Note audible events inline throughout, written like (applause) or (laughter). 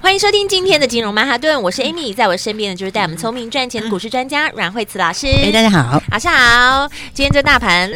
欢迎收听今天的金融曼哈顿，我是 Amy，在我身边的就是带我们聪明赚钱的股市专家阮慧慈老师。哎，大家好，早上好。今天这大盘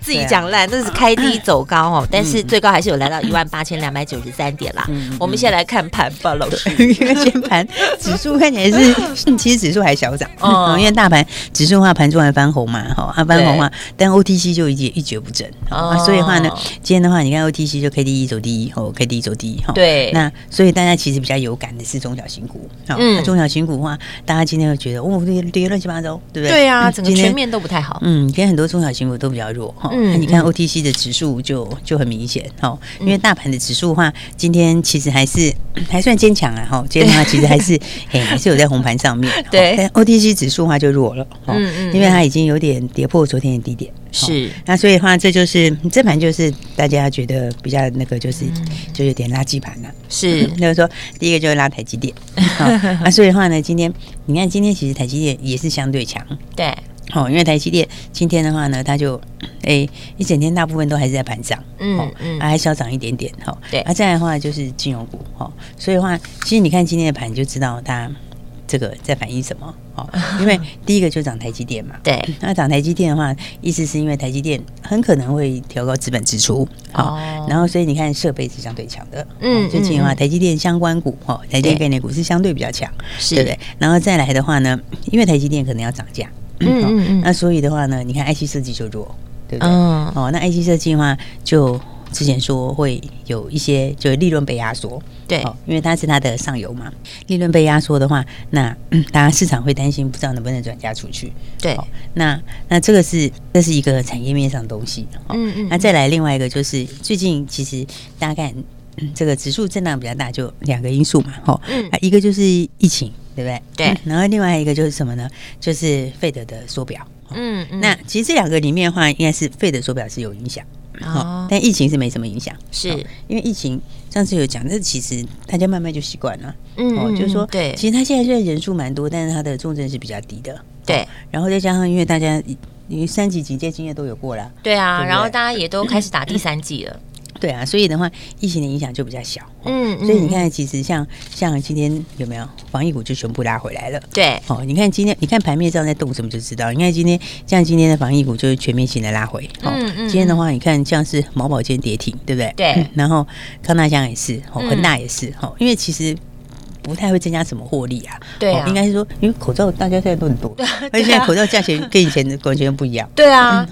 自己讲烂，这是开低走高哦，但是最高还是有来到一万八千两百九十三点啦。我们先来看盘吧，老师。(laughs) 因为先盘指数看起来是，(laughs) 其实指数还小涨哦，因为大盘指数的话盘中还翻红嘛，哈，它翻红嘛，但 OTC 就一蹶一蹶不振啊，所以的话呢，今天的话你看 OTC 就 KDE 走低，哦，K D 走低，哈，对，那所以大家其实比较。有感的是中小型股，嗯，那中小型股的话，大家今天会觉得哦，跌跌乱七八糟，对不对？对啊，整个全面都不太好。嗯，今天很多中小型股都比较弱哈。嗯，你看 OTC 的指数就就很明显哈，因为大盘的指数的话，今天其实还是 (coughs) 还算坚强啊哈。今天的话其实还是 (laughs) 哎还是有在红盘上面。对，但 OTC 指数的话就弱了。嗯嗯，因为它已经有点跌破昨天的低点。是，那所以的话，这就是这盘就是大家觉得比较那个，就是就有点垃圾盘了。是，(laughs) 就是说第一个就是拉台积电，(laughs) 那所以的话呢，今天你看今天其实台积电也是相对强，对，好，因为台积电今天的话呢，它就哎一整天大部分都还是在盘上，嗯嗯，还小涨一点点，哈，对，那这样的话就是金融股，哈，所以的话，其实你看今天的盘就知道它。这个在反映什么？哦，因为第一个就涨台积电嘛。(laughs) 对，那涨台积电的话，意思是因为台积电很可能会调高资本支出。哦，然后所以你看设备是相对强的。嗯，最近的话，台积电相关股，哦，台积电概念股是相对比较强，对不对？然后再来的话呢，因为台积电可能要涨价。嗯嗯嗯。那所以的话呢，你看 IC 设计就弱，对不对？哦，那 IC 设计的话就。之前说会有一些就是利润被压缩，对，因为它是它的上游嘛，利润被压缩的话，那 (clears throat) 当然市场会担心，不知道能不能转嫁出去。对，那那这个是这是一个产业面上的东西。嗯嗯，那再来另外一个就是最近其实大家看 (clears throat) 这个指数震荡比较大，就两个因素嘛，哈，嗯，一个就是疫情，对不对？对，然后另外一个就是什么呢？就是 Fed 的缩表。嗯嗯，那其实这两个里面的话，应该是 Fed 的缩表是有影响。哦，但疫情是没什么影响，是因为疫情上次有讲，这其实大家慢慢就习惯了。嗯，哦，就是说，对，其实他现在虽然人数蛮多，但是他的重症是比较低的。对，然后再加上，因为大家因为三级警戒经验都有过了，对啊，然后大家也都开始打第三剂了。对啊，所以的话，疫情的影响就比较小。嗯，所以你看，其实像像今天有没有防疫股就全部拉回来了？对，哦，你看今天，你看盘面上在动什么就知道。你看今天，像今天的防疫股就是全面性的拉回。嗯嗯。今天的话，你看像是毛宝坚跌停，对不对？对。(laughs) 然后康大香也是，哦，恒大也是，哦，因为其实。不太会增加什么获利啊？对啊，应该是说，因为口罩大家现在都很多，(laughs) 而且现在口罩价钱跟以前的完全不一样。(laughs) 对啊，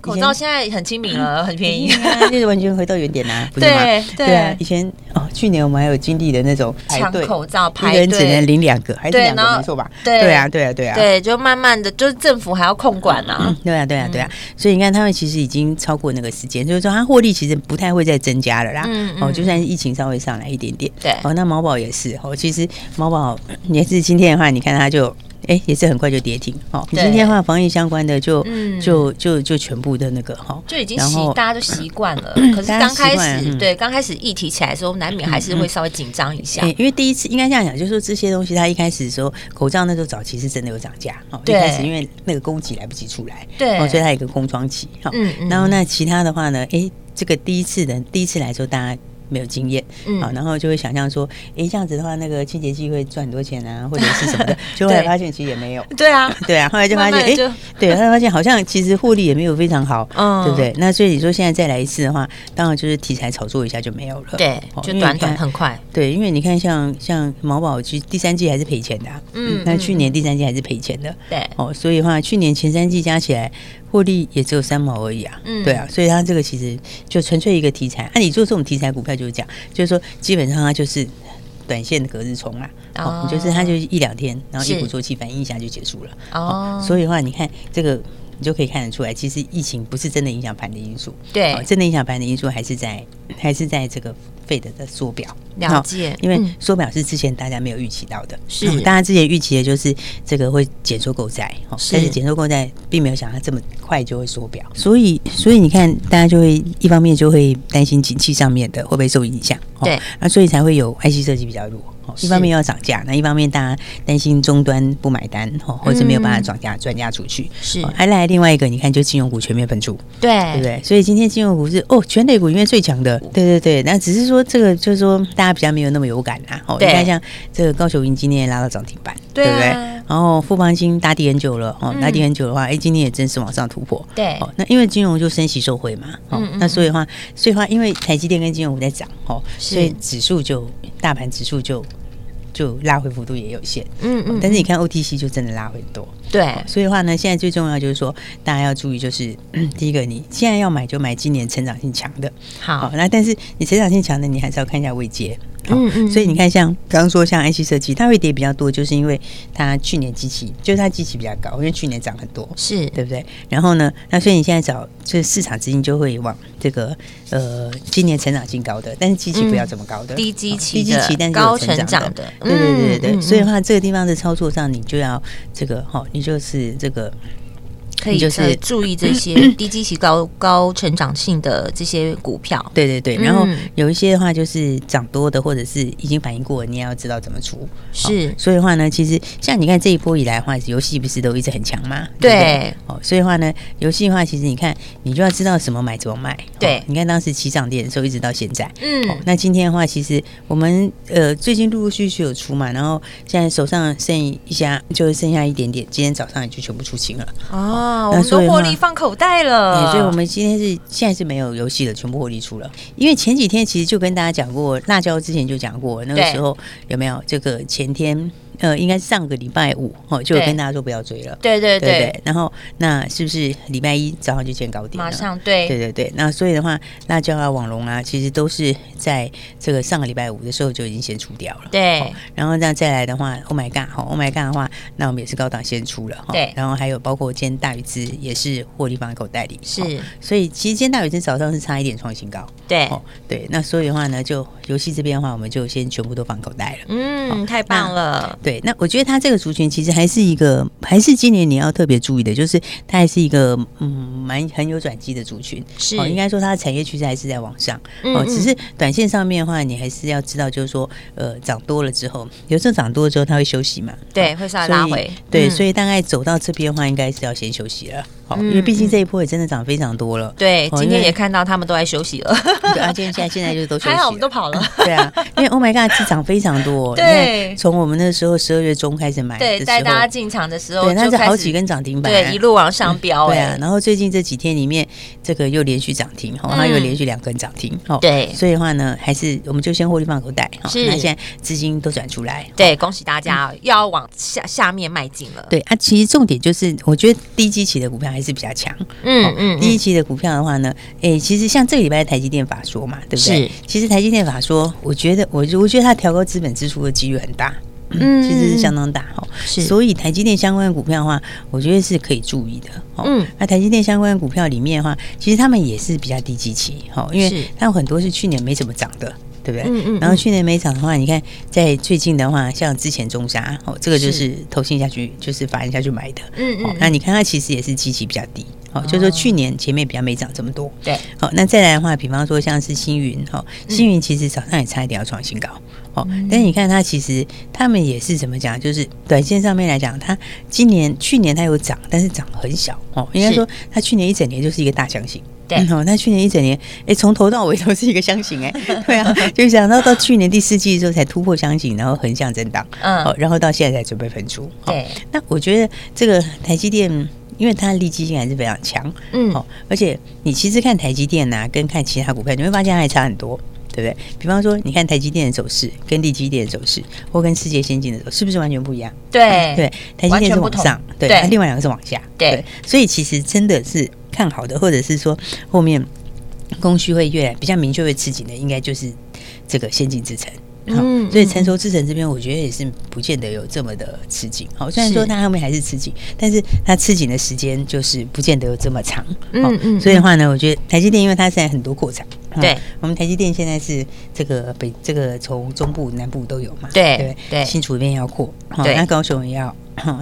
口罩现在很亲民了，(laughs) 很便宜，就是完全回到原点啦，不是吗？对啊，以前哦，去年我们还有经历的那种抢口罩，一个人只能领两个，还是两个没错吧？对啊，对啊，对啊，对，就慢慢的，就是政府还要控管啊。对啊，对啊，对啊，所以你看，他们其实已经超过那个时间，就是说，它获利其实不太会再增加了啦。嗯哦，就算是疫情稍微上来一点点，对，哦，那毛宝也是，哦，其实。其实毛宝也是今天的话，你看它就哎，也是很快就跌停哦。你今天的话，防疫相关的就就就就全部的那个哈，就已经习大家都习惯了。可是刚开始对刚开始议题起来的时候，难免还是会稍微紧张一下。因为第一次应该这样讲，就是说这些东西它一开始的时候，口罩那时候早期是真的有涨价哦。一开始因为那个供给来不及出来，对，所以它有一个空窗期哈。然后那其他的话呢，哎，这个第一次的第一次来说，大家。没有经验，好，然后就会想象说，哎，这样子的话，那个清洁剂会赚很多钱啊，(laughs) 或者是什么的，就后来发现其实也没有。对啊，对啊，后来就发现，哎，对，后来发现好像其实获利也没有非常好，嗯，对不对？那所以你说现在再来一次的话，当然就是题材炒作一下就没有了，对，就短短很快。对，因为你看像像毛宝，其实第三季还是赔钱的，嗯，那去年第三季还是赔钱的，对，哦，所以的话去年前三季加起来。获利也只有三毛而已啊，嗯，对啊，所以它这个其实就纯粹一个题材。那、啊、你做这种题材股票就是这样，就是说基本上它就是短线的隔日冲啊，哦，就是它就是一两天，然后一鼓作气反应一下就结束了。哦，所以的话你看这个你就可以看得出来，其实疫情不是真的影响盘的因素。对，真的影响盘的因素还是在还是在这个费德的缩表。了解，因为缩表是之前大家没有预期到的。是，大家之前预期的就是这个会减缩购债，但是减缩购债并没有想到这么快就会缩表。所以，所以你看，大家就会一方面就会担心景气上面的会不会受影响。对，那所以才会有 IC 设计比较弱。一方面要涨价，那一方面大家担心终端不买单，或者没有办法转嫁转嫁出去。是，还来另外一个，你看就金融股全面喷出，对对不对？所以今天金融股是哦，全类股里面最强的。对对对，那只是说这个就是说大家比较没有那么有感啦。哦，你看像这个高雄云今天也拉到涨停板，对不对？然后富邦金打底很久了，哦，打底很久的话，哎，今天也正式往上突破。对，哦，那因为金融就升息受惠嘛，哦，那所以的话，所以的话，因为台积电跟金融股在涨，哦，所以指数就大盘指数就。就拉回幅度也有限，嗯嗯，但是你看 OTC 就真的拉回多，对，所以的话呢，现在最重要就是说，大家要注意，就是 (clears throat) 第一个，你现在要买就买今年成长性强的，好，那但是你成长性强的，你还是要看一下位阶。嗯嗯，所以你看，像刚刚说像 IC 设计，它会跌比较多，就是因为它去年机器，就是它机器比较高，因为去年涨很多，是对不对？然后呢，那所以你现在找，这市场资金就会往这个呃今年成长性高的，但是机器不要这么高的，低基期、低基期但是高成长的，对对对对对。所以的话，这个地方的操作上，你就要这个哈，你就是这个。可以就是注意这些 (clears throat) 低基期高高成长性的这些股票，对对对。然后有一些的话就是涨多的，或者是已经反应过了，你也要知道怎么出。是，所以的话呢，其实像你看这一波以来的话，游戏不是都一直很强吗？对。哦，所以的话呢，游戏的话，其实你看，你就要知道什么买怎么卖。对，你看当时起涨点的时候，一直到现在。嗯。那今天的话，其实我们呃最近陆陆续续有出嘛，然后现在手上剩一下，就剩下一点点，今天早上也就全部出清了。哦。啊，我们都获利放口袋了，所以我们今天是现在是没有游戏的，全部获利出了。因为前几天其实就跟大家讲过，辣椒之前就讲过，那个时候有没有这个前天？呃，应该上个礼拜五哦，就跟大家说不要追了。对对对，对。然后那是不是礼拜一早上就见高点？马上对。对对对。那所以的话，辣椒啊、网龙啊，其实都是在这个上个礼拜五的时候就已经先出掉了。对。然后这样再来的话，Oh my God！哈，Oh my God 的话，那我们也是高档先出了。对。然后还有包括今天大宇资也是获利放在口袋里。是。所以其实今天大宇资早上是差一点创新高。对。对。那所以的话呢，就游戏这边的话，我们就先全部都放口袋了。嗯，太棒了。对。那我觉得它这个族群其实还是一个，还是今年你要特别注意的，就是它还是一个嗯蛮很有转机的族群。是，应该说它的产业趋势还是在往上。哦，只是短线上面的话，你还是要知道，就是说呃涨多了之后，有时候涨多了之后它会休息嘛。对，会稍微拉回。对，所以大概走到这边的话，应该是要先休息了。好，因为毕竟这一波也真的涨非常多了。对，今天也看到他们都在休息了。对啊，今天现在现在就是都 (laughs) 休息。还好我们都跑了。(laughs) 对啊，因为 Oh my God，是涨非常多。对，从我们那时候十二月中开始买，对，带大家进场的时候，对，它是好几根涨停板，对，一路往上飙。对啊，然后最近这几天里面，这个又连续涨停，哈，它又连续两根涨停。对，所以的话呢，还是我们就先获利放口袋。是，那现在资金都转出来。对，恭喜大家，要往下下面迈进了。对啊，其实重点就是，我觉得低基期的股票还是比较强。嗯嗯，第一期的股票的话呢，哎，其实像这个礼拜的台积电法说嘛，对不对？是。其实台积电法说，我觉得我我觉得它调高资本支出的几率很大，嗯，其实是相当大哈。是。所以台积电相关的股票的话，我觉得是可以注意的。嗯。那台积电相关的股票里面的话，其实他们也是比较低基期，哈，因为它有很多是去年没怎么涨的。对不对？嗯嗯。然后去年没涨的话，你看在最近的话，像之前中沙哦，这个就是投信下去，就是法人下去买的。嗯嗯。那你看它其实也是基期比较低，哦，就是说去年前面比较没涨这么多。对。好，那再来的话，比方说像是星云，哈，星云其实早上也差一点要创新高，哦，但是你看它其实他们也是怎么讲？就是短线上面来讲，它今年去年它有涨，但是涨很小哦，应该说它去年一整年就是一个大箱型。对，好，那去年一整年，哎，从头到尾都是一个箱型，哎，(laughs) 对啊，就想到到去年第四季的时候才突破箱型，然后横向震荡，嗯，好，然后到现在才准备分出，对。那我觉得这个台积电，因为它的利基性还是非常强，嗯，好，而且你其实看台积电呐，跟看其他股票，你会发现它还差很多，对不对？比方说，你看台积电的走势，跟利基电的走势，或跟世界先进的走势，是不是完全不一样？对，对，台积电是往上，对，另外两个是往下，对，所以其实真的是。看好的，或者是说后面供需会越来比较明确、会吃紧的，应该就是这个先进制程。嗯，所以成熟制程这边，我觉得也是不见得有这么的吃紧。好，虽然说它后面还是吃紧，但是它吃紧的时间就是不见得有这么长。嗯嗯，所以的话呢，我觉得台积电因为它现在很多扩产。对，我们台积电现在是这个北这个从中部南部都有嘛？对对对，新竹这边要扩，对，那高雄也要，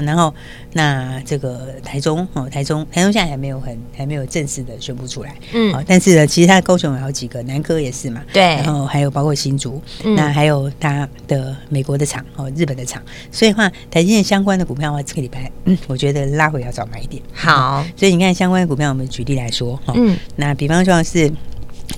然后那这个台中哦，台中台中现在还没有很还没有正式的宣布出来，嗯，但是呢，其实它高雄有好几个，南科也是嘛，对，然后还有包括新竹，那还有它的美国的厂哦，日本的厂，所以话台积电相关的股票的话，这个礼拜嗯，我觉得拉回要早买一点，好，所以你看相关的股票，我们举例来说，嗯，那比方说是。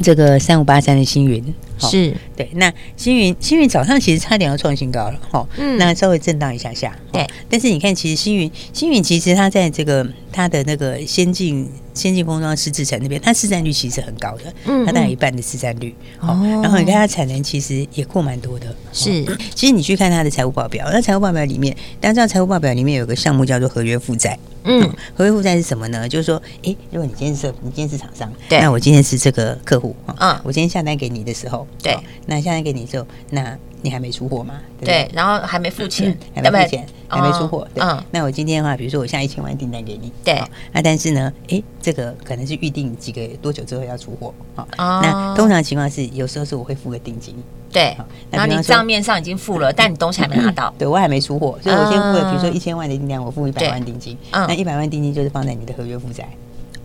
这个三五八三的星云是。对，那星云星云早上其实差点要创新高了哈，嗯，那稍微震荡一下下，对，但是你看，其实星云星云其实它在这个它的那个先进先进封装湿制成那边，它市占率其实很高的，嗯，它大概一半的市占率，哦，然后你看它产能其实也扩蛮多的，是，其实你去看它的财务报表，那财务报表里面，大家知道财务报表里面有个项目叫做合约负债。嗯，合约负债是什么呢？就是说，哎、欸，如果你今天是你今天是厂商，对，那我今天是这个客户啊，嗯，我今天下单给你的时候，对，那下单给你之后，那你还没出货吗？对，对，然后还没付钱，嗯、还没付钱，还没出货，对，嗯，那我今天的话，比如说我下一千万订单给你，对，那但是呢，哎、欸，这个可能是预定几个多久之后要出货啊？哦、那通常情况是，有时候是我会付个定金。对，然后你账面上已经付了，但你东西还没拿到。(laughs) 对，我还没出货，所以我先付了，比如说一千万的订单，我付一百万定金。那一百万定金就是放在你的合约负债。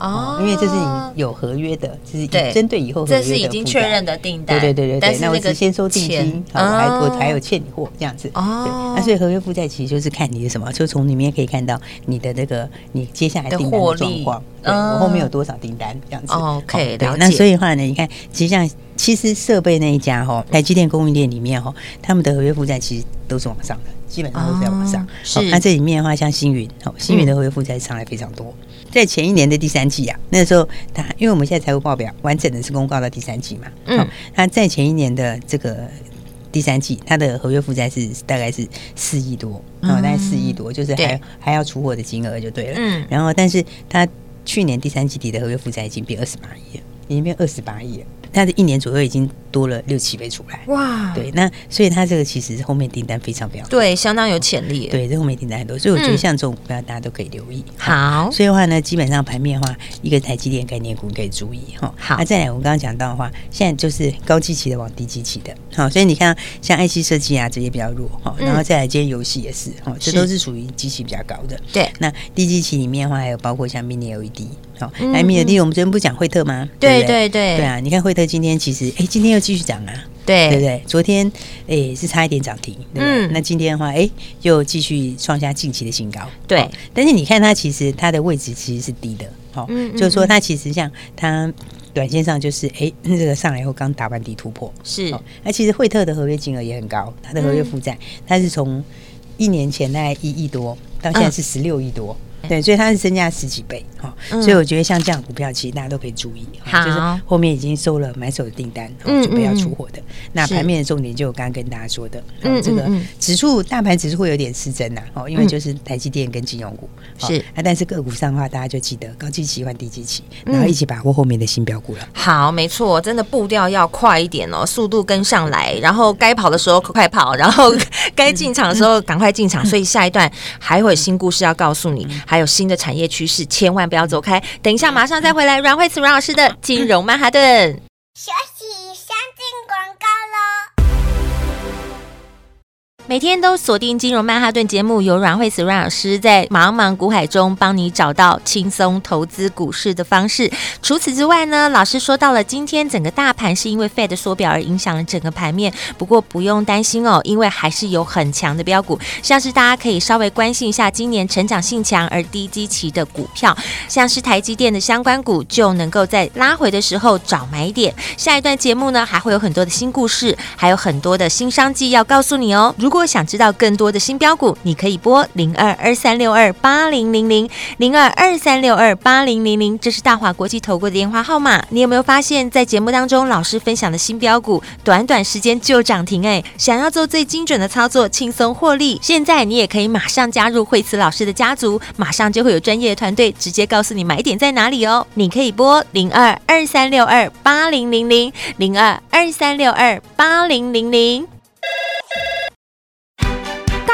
哦，因为这是你有合约的，就是针对以后合约的。这是已经确认的订单。对对对对对。那我只先收定金，好，我还我还有欠你货这样子。哦。那所以合约负债其实就是看你的什么，就从里面可以看到你的这个你接下来订单的状况。对，我后面有多少订单这样子。OK，了解。那所以的话呢，你看，其实像。其实设备那一家哈，台积电供应链里面哈，他们的合约负债其实都是往上的，基本上都是在往上。是，那这里面的话，像星云，哦，星云的合约负债上来非常多。在前一年的第三季啊，那时候它，因为我们现在财务报表完整的是公告到第三季嘛，嗯，他在前一年的这个第三季，它的合约负债是大概是四亿多，哦，大概四亿多，就是还还要出货的金额就对了。嗯，然后但是它去年第三季底的合约负债已经变二十八亿了，已经变二十八亿了。它的一年左右已经多了六七倍出来，哇！对，那所以它这个其实是后面订单非常非常多，对，相当有潜力。对，这后面订单很多，所以我觉得像这种股票大家都可以留意。好，所以的话呢，基本上盘面的话，一个台积电概念股可以注意哈。好，那再来我们刚刚讲到的话，现在就是高基期的往低基期的，好，所以你看像 IC 设计啊这些比较弱哈，然后再来今天游戏也是哈，这都是属于基期比较高的。对，那低基期里面的话，还有包括像 Mini LED。好，Mini LED 我们昨天不是讲惠特吗？对对对，对啊，你看惠特今天其实。哎，今天又继续涨啊，对对不对？昨天哎是差一点涨停，嗯，那今天的话，哎又继续创下近期的新高，对。但是你看它其实它的位置其实是低的，好，就是说它其实像它短线上就是哎 (laughs) 这个上来以后刚打完底突破，是。那其实惠特的合约金额也很高，它的合约负债它是从一年前大概一亿多到现在是十六亿多。对，所以它是增加十几倍哈，所以我觉得像这样股票，其实大家都可以注意，就是后面已经收了买手的订单，准备要出货的。那盘面的重点就我刚刚跟大家说的，这个指数大盘指数会有点失真呐，哦，因为就是台积电跟金融股是啊，但是个股上的话，大家就记得高基期换低基期，然后一起把握后面的新标股了。好，没错，真的步调要快一点哦，速度跟上来，然后该跑的时候快跑，然后 (laughs) 该进场的时候赶快进场。所以下一段还会有新故事要告诉你。还有新的产业趋势，千万不要走开。等一下，马上再回来。阮慧慈阮老师的金融曼哈顿。每天都锁定金融曼哈顿节目，由阮慧慈阮老师在茫茫股海中帮你找到轻松投资股市的方式。除此之外呢，老师说到了今天整个大盘是因为 Fed 缩表而影响了整个盘面，不过不用担心哦，因为还是有很强的标股，像是大家可以稍微关心一下今年成长性强而低基期的股票，像是台积电的相关股就能够在拉回的时候找买点。下一段节目呢，还会有很多的新故事，还有很多的新商机要告诉你哦。如果果想知道更多的新标股，你可以拨零二二三六二八零零零零二二三六二八零零零，这是大华国际投顾的电话号码。你有没有发现，在节目当中，老师分享的新标股，短短时间就涨停？哎，想要做最精准的操作，轻松获利，现在你也可以马上加入惠慈老师的家族，马上就会有专业的团队直接告诉你买点在哪里哦。你可以拨零二二三六二八零零零零二二三六二八零零零。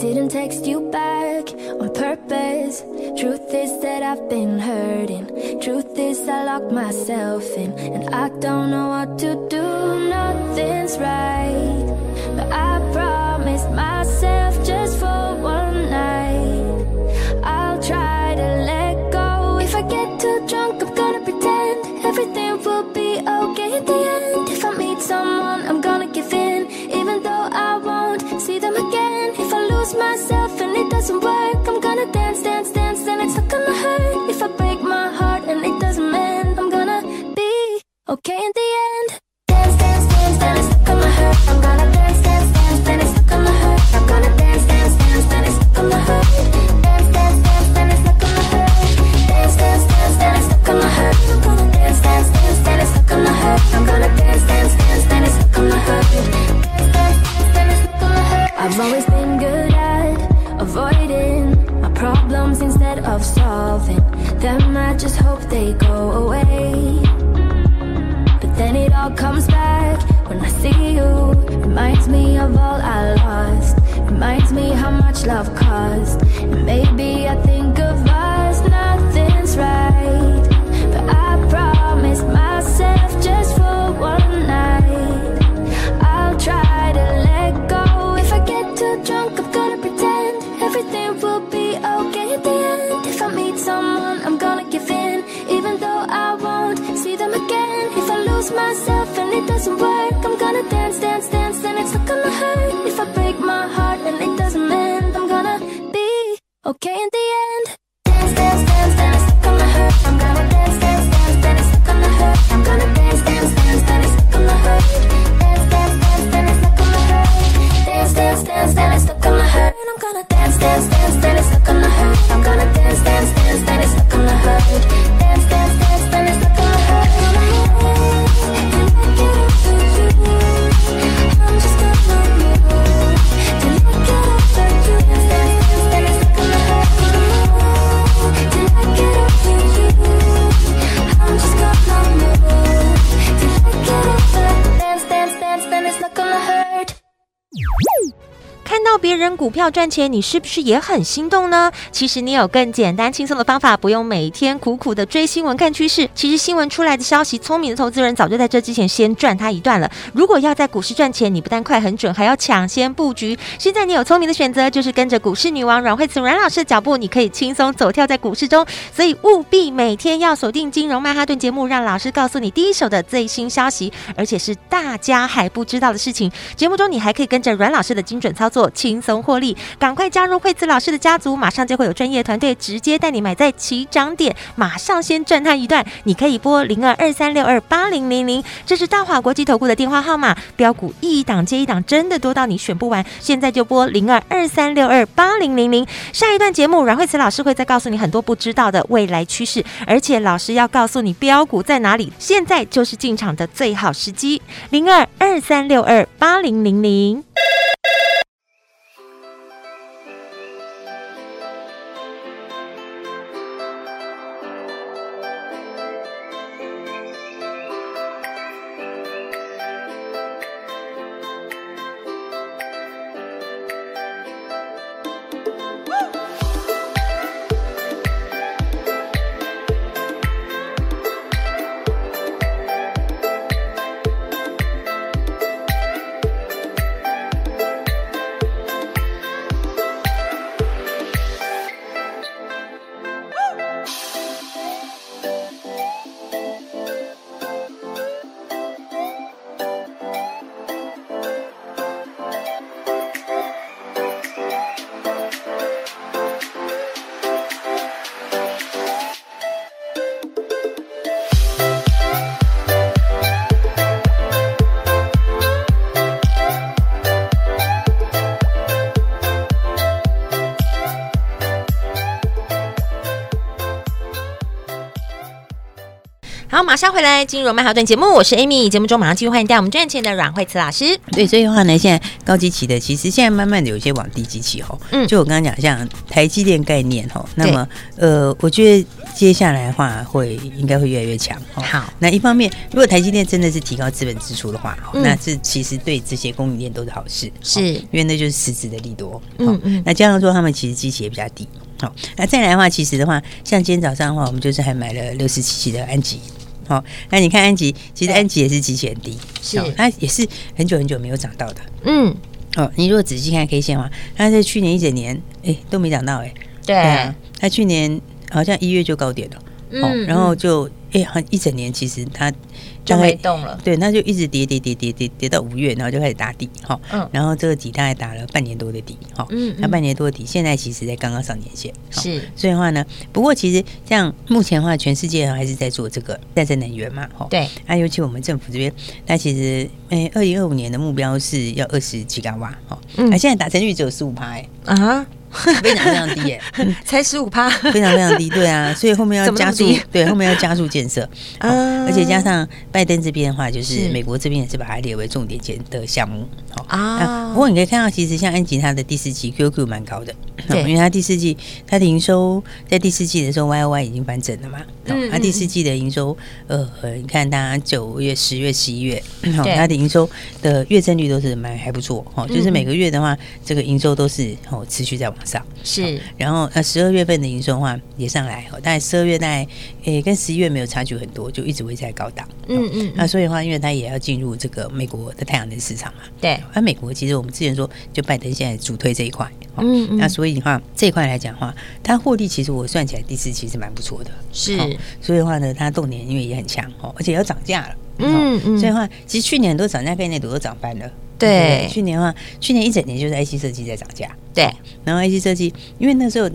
Didn't text you back on purpose. Truth is that I've been hurting. Truth is I locked myself in, and I don't know what to do. Nothing's right, but I promised myself just doesn't work, I'm gonna dance, dance, dance, and it's not gonna hurt. If I break my heart and it doesn't mend, I'm gonna be okay 赚钱，你是不是也很心动呢？其实你有更简单轻松的方法，不用每天苦苦的追新闻看趋势。其实新闻出来的消息，聪明的投资人早就在这之前先赚它一段了。如果要在股市赚钱，你不但快很准，还要抢先布局。现在你有聪明的选择，就是跟着股市女王阮慧慈阮老师的脚步，你可以轻松走跳在股市中。所以务必每天要锁定金融曼哈顿节目，让老师告诉你第一手的最新消息，而且是大家还不知道的事情。节目中你还可以跟着阮老师的精准操作，轻松获利。赶快加入惠慈老师的家族，马上就会有专业团队直接带你买在起涨点，马上先赚他一段。你可以拨零二二三六二八零零零，这是大华国际投顾的电话号码。标股一档接一档，真的多到你选不完。现在就拨零二二三六二八零零零。下一段节目，阮惠慈老师会再告诉你很多不知道的未来趋势，而且老师要告诉你标股在哪里，现在就是进场的最好时机。零二二三六二八零零零。马上回来，进入曼哈顿节目，我是 Amy。节目中马上继续欢迎带我们赚钱的阮慧慈老师。对，所以的话呢，现在高基期的其实现在慢慢的有一些往低基期哦。嗯，就我刚刚讲，像台积电概念哈，那么呃，我觉得接下来的话会应该会越来越强。好，那一方面，如果台积电真的是提高资本支出的话，嗯、那这其实对这些供应链都是好事。是，因为那就是实质的利多。嗯嗯。那加上说他们其实基期也比较低。好，那再来的话，其实的话，像今天早上的话，我们就是还买了六十七七的安吉。好，那你看安吉，其实安吉也是极限低，是，它也是很久很久没有涨到的。嗯，哦，你如果仔细看 K 线的话，它在去年一整年，哎，都没涨到，哎，对。啊，它去年好像一月就高点了，嗯，然后就。哎，好，一整年其实它就没动了，对，那就一直跌跌跌跌跌跌到五月，然后就开始打底，哈，嗯，然后这个底大概打了半年多的底，哈，嗯，那半年多的底，现在其实在刚刚上年线，是，所以的话呢，不过其实像目前的话，全世界还是在做这个再生能源嘛，哈，对，那尤其我们政府这边，那其实，哎，二零二五年的目标是要二十吉瓦，哈，嗯，那现在达成率只有十五趴，哎，啊。非常非常低耶，(laughs) 才十五趴，非常非常低，对啊，所以后面要加速，对，后面要加速建设，(laughs) 啊，而且加上拜登这边的话，就是美国这边也是把它列为重点建的项目，好啊。不过你可以看到，其实像安吉它的第四季 QQ 蛮高的，对，因为它第四季它的营收在第四季的时候 Y O Y 已经翻整了嘛，嗯，它第四季的营收，呃，你看它九月、十月、十一月，好，它的营收的月增率都是蛮还不错，哦，就是每个月的话，这个营收都是哦持续在往。上是，然后呃十二月份的营收的话也上来，大概十二月大概诶跟十一月没有差距很多，就一直维持在高档。嗯嗯，那所以的话，因为它也要进入这个美国的太阳能市场嘛。对，那美国其实我们之前说，就拜登现在主推这一块。嗯嗯，那所以的话这一块来讲的话，它获利其实我算起来第四期是蛮不错的。是，所以的话呢，它动能因为也很强哦，而且要涨价了。嗯嗯，所以的话其实去年很多涨价概念股都涨翻了。对，去年的话，去年一整年就是 IC 设计在涨价。对，然后 IC 设计，因为那时候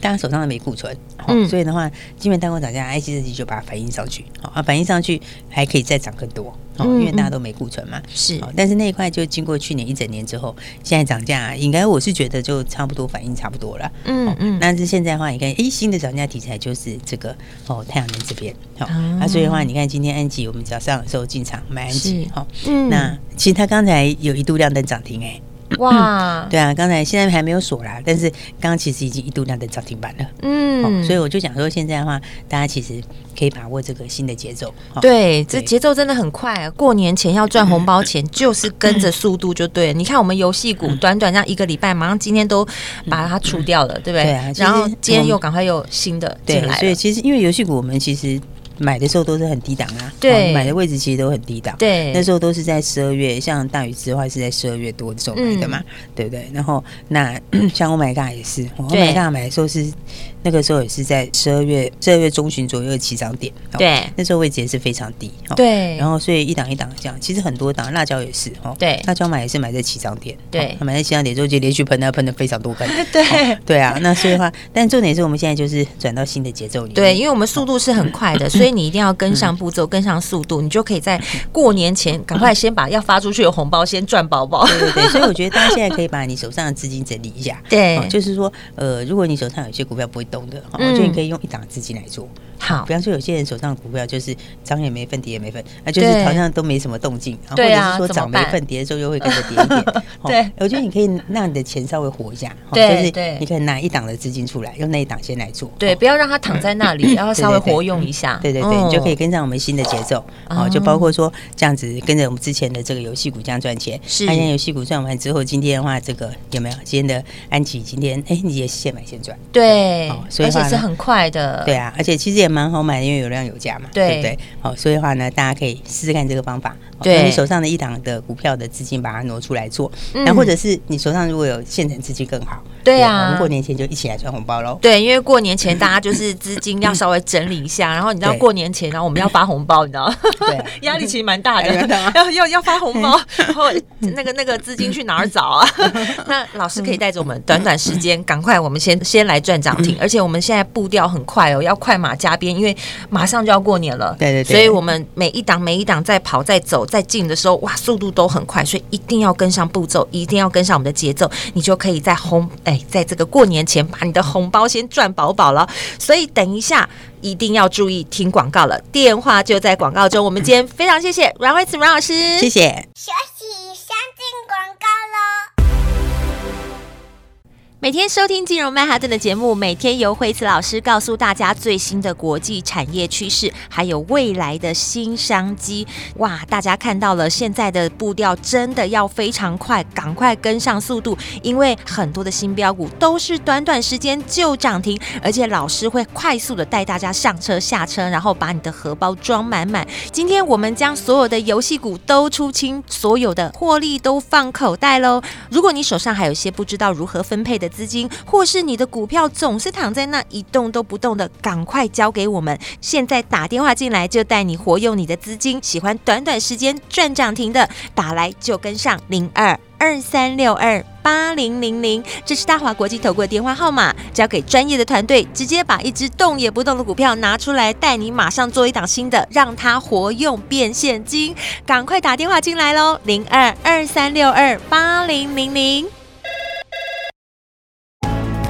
大家手上都没库存，嗯，所以的话，基本单股涨价，IC 设计就把它反映上去，好，啊，反映上去还可以再涨更多，哦，因为大家都没库存嘛，是，但是那一块就经过去年一整年之后，现在涨价，应该我是觉得就差不多反应差不多了，嗯嗯，但是现在的话，你看，哎，新的涨价题材就是这个哦，太阳能这边，好，啊，所以的话，你看今天安吉我们早上的时候进场买安吉，好，嗯，那其实它刚才有一度亮灯涨停，哎。(coughs) 哇，对啊，刚才现在还没有锁啦，但是刚刚其实已经一度亮灯涨停板了，嗯、哦，所以我就想说，现在的话，大家其实可以把握这个新的节奏。哦、对，这节奏真的很快啊！过年前要赚红包钱，就是跟着速度就对了。(coughs) 你看我们游戏股，短短这样一个礼拜，马上今天都把它除掉了，对不对？对啊。然后今天又赶快又新的进来。所以其实因为游戏股，我们其实。买的时候都是很低档啊，对，买的位置其实都很低档，对，那时候都是在十二月，像大禹之的话是在十二月多的时候买的嘛，对不对？然后那 (clears throat) 像 Oh My God 也是，Oh My God 买的时候是那个时候也是在十二月十二月中旬左右的起涨点，对，那时候位置也是非常低，对。然后所以一档一档这样，其实很多档辣椒也是哦，对，辣椒买也是买在起涨点，对，买在起涨点之后就连续喷，它喷的非常多根，(laughs) 对，对啊。那所以的话，但重点是我们现在就是转到新的节奏里面，对，因为我们速度是很快的，(laughs) 所以你一定要跟上步骤，跟上速度，你就可以在过年前赶快先把要发出去的红包先赚饱饱。对对对，所以我觉得大家现在可以把你手上的资金整理一下，(laughs) 对，就是说，呃，如果你手上有些股票不会动的，我觉得你可以用一档资金来做。好，比方说有些人手上的股票就是涨也没份，跌也没份，那就是好像都没什么动静，然后或者是说涨没份，跌的时候又会跟着跌一点。(laughs) 对，我觉得你可以让你的钱稍微活一下，对，就是你可以拿一档的资金出来，用那一档先来做。对，不要让它躺在那里，(coughs) 然后稍微活用一下。对对对，你就可以跟上我们新的节奏。哦，就包括说这样子跟着我们之前的这个游戏股这样赚钱。是，发现游戏股赚完之后，今天的话这个有没有？今天的安琪今天哎，你也现买现赚。对，所以而且是很快的。对啊，而且其实也蛮好买，因为有量有价嘛，对不对？好，所以的话呢，大家可以试试看这个方法。对，你手上的一档的股票的资金，把它挪出来做，然后或者是你手上如果有现成资金更好。对啊，我们过年前就一起来赚红包喽。对，因为过年前大家就是资金要稍微整理一下，(laughs) 然后你知道过年前，然后我们要发红包，你知道吗？对，(laughs) 压力其实蛮大的，(laughs) 要要要发红包，然后那个那个资金去哪儿找啊？那老师可以带着我们短短时间，赶快我们先先来赚涨停，而且我们现在步调很快哦，要快马加鞭，因为马上就要过年了。对对对，所以我们每一档每一档在跑在走在进的时候，哇，速度都很快，所以一定要跟上步骤，一定要跟上我们的节奏，你就可以在红哎，在这个过年前把你的红包先赚饱饱了。所以等一下一定要注意听广告了，电话就在广告中。我们今天非常谢谢阮惠慈阮老师，谢谢。每天收听金融曼哈顿的节目，每天由惠慈老师告诉大家最新的国际产业趋势，还有未来的新商机。哇，大家看到了，现在的步调真的要非常快，赶快跟上速度，因为很多的新标股都是短短时间就涨停，而且老师会快速的带大家上车下车，然后把你的荷包装满满。今天我们将所有的游戏股都出清，所有的获利都放口袋喽。如果你手上还有些不知道如何分配的，资金，或是你的股票总是躺在那一动都不动的，赶快交给我们！现在打电话进来就带你活用你的资金。喜欢短短时间赚涨停的，打来就跟上零二二三六二八零零零，这是大华国际投顾的电话号码。交给专业的团队，直接把一只动也不动的股票拿出来，带你马上做一档新的，让它活用变现金。赶快打电话进来喽，零二二三六二八零零零。